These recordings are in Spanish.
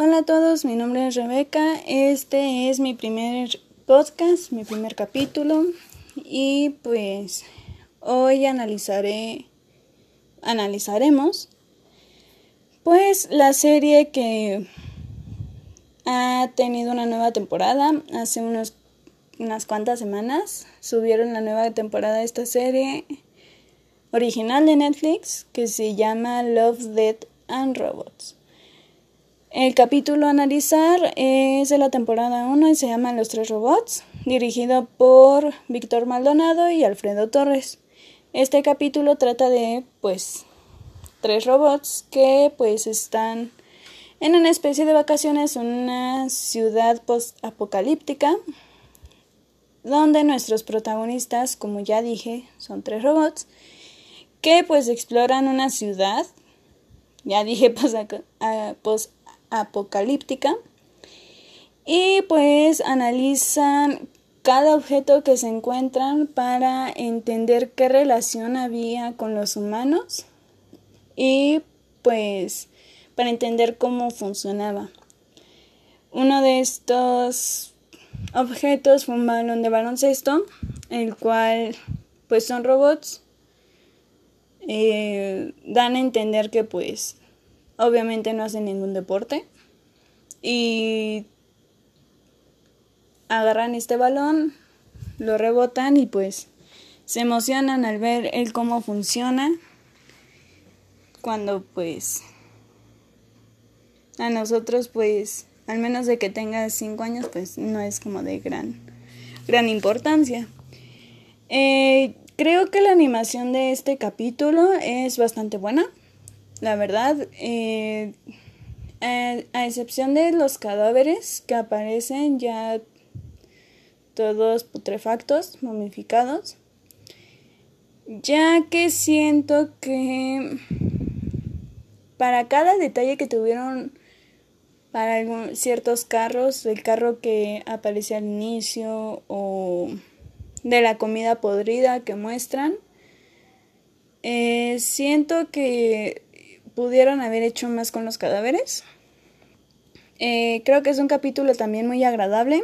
Hola a todos, mi nombre es Rebeca. Este es mi primer podcast, mi primer capítulo y pues hoy analizaré analizaremos pues la serie que ha tenido una nueva temporada hace unos unas cuantas semanas subieron la nueva temporada de esta serie original de Netflix que se llama Love, Death and Robots. El capítulo a analizar es de la temporada 1 y se llama Los tres robots, dirigido por Víctor Maldonado y Alfredo Torres. Este capítulo trata de, pues, tres robots que, pues, están en una especie de vacaciones en una ciudad post-apocalíptica, donde nuestros protagonistas, como ya dije, son tres robots, que, pues, exploran una ciudad, ya dije post apocalíptica y pues analizan cada objeto que se encuentran para entender qué relación había con los humanos y pues para entender cómo funcionaba. Uno de estos objetos fue un balón de baloncesto, el cual pues son robots. Eh, dan a entender que pues obviamente no hacen ningún deporte y agarran este balón, lo rebotan y pues se emocionan al ver el cómo funciona cuando pues a nosotros pues al menos de que tenga cinco años pues no es como de gran gran importancia. Eh, creo que la animación de este capítulo es bastante buena la verdad, eh, a, excepción de los cadáveres que aparecen ya todos putrefactos, momificados, ya que siento que para cada detalle que tuvieron para ciertos carros, el carro que aparece al inicio o de la comida podrida que muestran, eh, siento que pudieron haber hecho más con los cadáveres. Eh, creo que es un capítulo también muy agradable.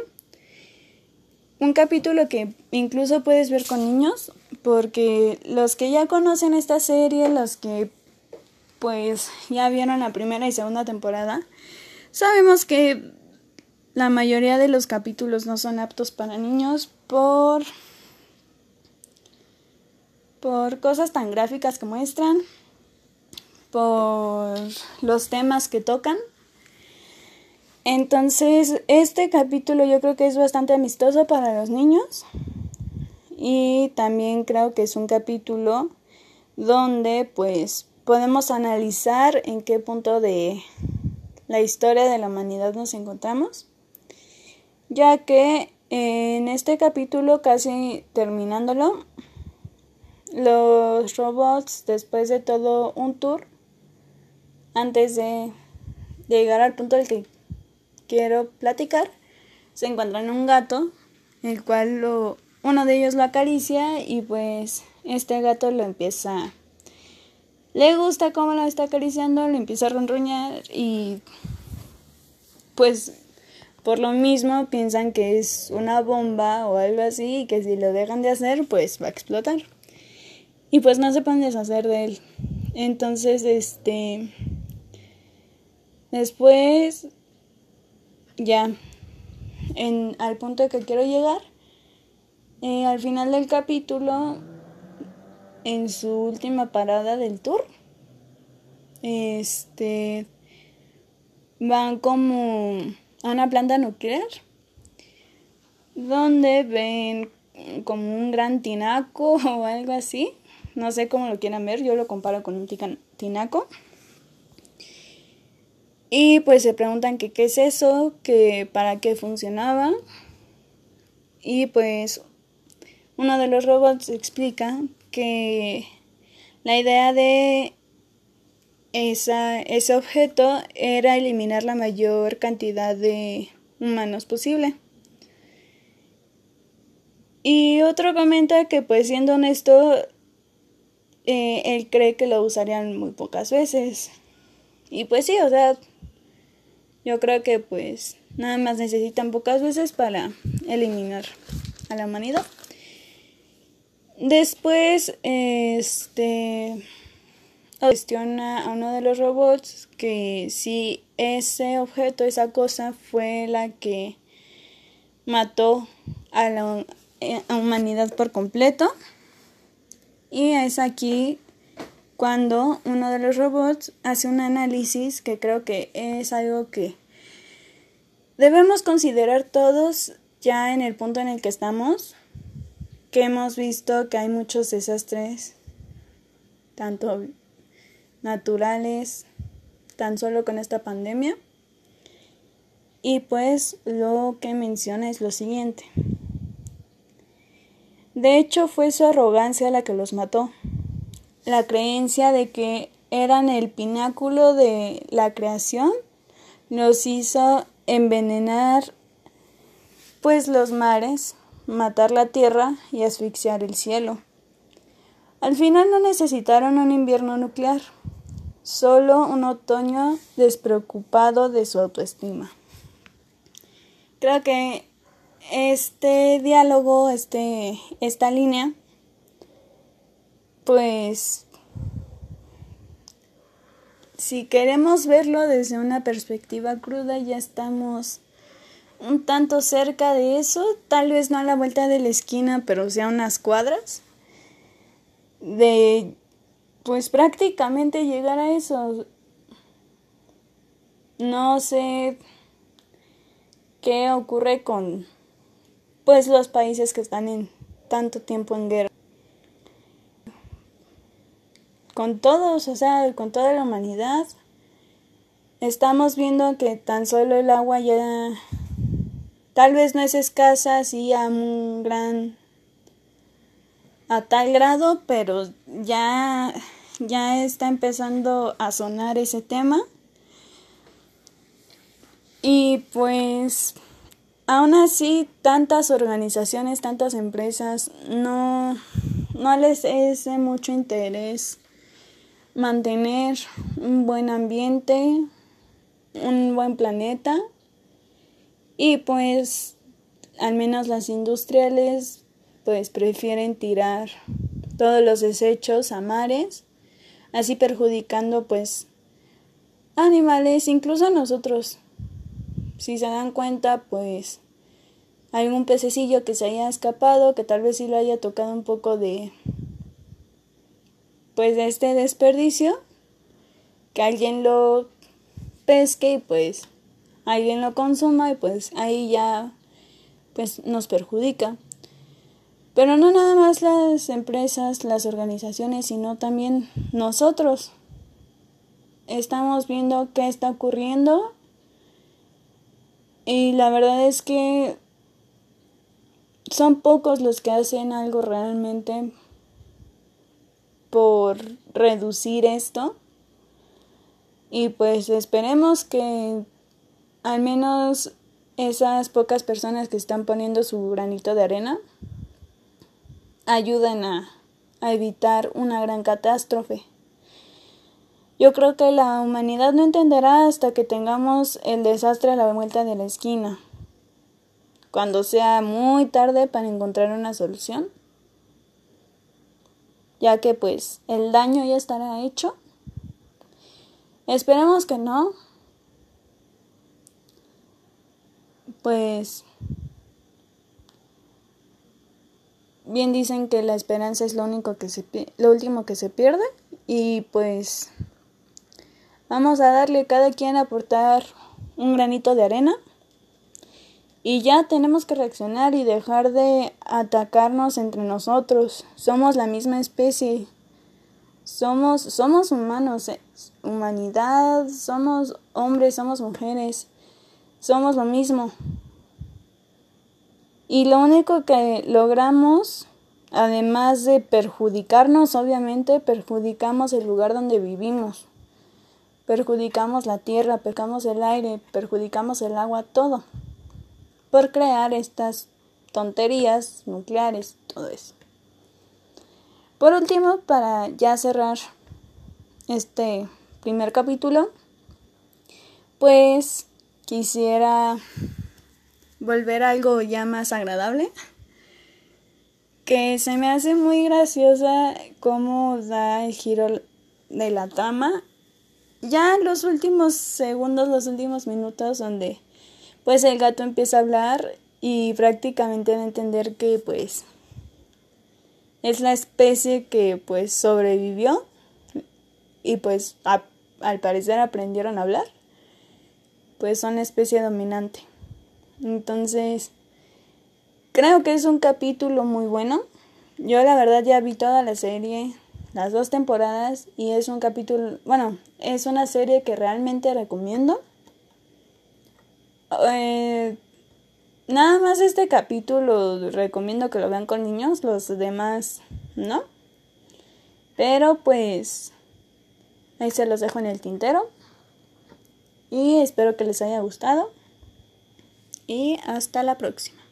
Un capítulo que incluso puedes ver con niños, porque los que ya conocen esta serie, los que pues ya vieron la primera y segunda temporada, sabemos que la mayoría de los capítulos no son aptos para niños por por cosas tan gráficas que muestran, por los temas que tocan. Entonces, este capítulo yo creo que es bastante amistoso para los niños y también creo que es un capítulo donde pues podemos analizar en qué punto de la historia de la humanidad nos encontramos, ya que en este capítulo casi terminándolo, los robots después de todo un tour antes de, llegar al punto del que quiero platicar, se encuentran un gato, el cual lo, uno de ellos lo acaricia y pues este gato lo empieza... Le gusta cómo lo está acariciando, le empieza a ronroñar y pues por lo mismo piensan que es una bomba o algo así y que si lo dejan de hacer pues va a explotar. Y pues no se pueden deshacer de él. Entonces, este Después, ya, en, al punto que quiero llegar, eh, al final del capítulo, en su última parada del tour, este, van como a una planta nuclear, donde ven como un gran tinaco o algo así, no sé cómo lo quieran ver, yo lo comparo con un tinaco. Y pues se preguntan que qué es eso, que para qué funcionaba. Y pues uno de los robots explica que la idea de esa, ese objeto era eliminar la mayor cantidad de humanos posible. Y otro comenta que pues siendo honesto, eh, él cree que lo usarían muy pocas veces. Y pues sí, o sea, Yo creo que pues nada más necesitan pocas veces para eliminar a la humanidad. Después, este cuestiona a uno de los robots que si ese objeto, esa cosa fue la que mató a la eh, humanidad por completo. Y es aquí cuando uno de los robots hace un análisis que creo que es algo que debemos considerar todos ya en el punto en el que estamos, que hemos visto que hay muchos desastres, tanto naturales, tan solo con esta pandemia. Y pues lo que menciona es lo siguiente. De hecho fue su arrogancia la que los mató la creencia de que eran el pináculo de la creación nos hizo envenenar pues los mares, matar la tierra y asfixiar el cielo. Al final no necesitaron un invierno nuclear, solo un otoño despreocupado de su autoestima. Creo que este diálogo, este, esta línea, pues si queremos verlo desde una perspectiva cruda, ya estamos un tanto cerca de eso, tal vez no a la vuelta de la esquina, pero sea unas cuadras, de pues prácticamente llegar a eso. No sé qué ocurre con pues los países que están en tanto tiempo en guerra con todos, o sea, con toda la humanidad. Estamos viendo que tan solo el agua ya tal vez no es escasa, sí a un gran a tal grado, pero ya ya está empezando a sonar ese tema. Y pues aún así tantas organizaciones, tantas empresas no no les es mucho interés mantener un buen ambiente, un buen planeta y pues al menos las industriales pues prefieren tirar todos los desechos a mares, así perjudicando pues animales, incluso a nosotros. Si se dan cuenta, pues un pececillo que se haya escapado, que tal vez sí lo haya tocado un poco de pues de este desperdicio, que alguien lo pesque y pues alguien lo consuma y pues ahí ya pues nos perjudica. Pero no nada más las empresas, las organizaciones, sino también nosotros. Estamos viendo qué está ocurriendo y la verdad es que son pocos los que hacen algo realmente por reducir esto. Y pues esperemos que al menos esas pocas personas que están poniendo su granito de arena ayuden a, a evitar una gran catástrofe. Yo creo que la humanidad no entenderá hasta que tengamos el desastre a la vuelta de la esquina, cuando sea muy tarde para encontrar una solución ya que pues el daño ya estará hecho. Esperemos que no. Pues bien dicen que la esperanza es lo único que se lo último que se pierde y pues vamos a darle cada quien a aportar un granito de arena y ya tenemos que reaccionar y dejar de atacarnos entre nosotros. Somos la misma especie. Somos, somos humanos, eh, humanidad, somos hombres, somos mujeres, somos lo mismo. Y lo único que logramos, además de perjudicarnos, obviamente, perjudicamos el lugar donde vivimos. Perjudicamos la tierra, perjudicamos el aire, perjudicamos el agua, todo por crear estas tonterías nucleares, todo eso. Por último, para ya cerrar este primer capítulo, pues quisiera volver a algo ya más agradable. Que se me hace muy graciosa cómo da el giro de la trama. Ya los últimos segundos, los últimos minutos donde pues el gato empieza a hablar y prácticamente a entender que pues es la especie que pues sobrevivió y pues al parecer aprendieron a hablar pues son especie dominante. Entonces creo que es un capítulo muy bueno. Yo la verdad ya vi toda la serie las dos temporadas y es un capítulo bueno es una serie que realmente recomiendo eh, nada más este capítulo recomiendo que lo vean con niños, los demás no. Pero pues ahí se los dejo en el tintero. Y espero que les haya gustado. Y hasta la próxima.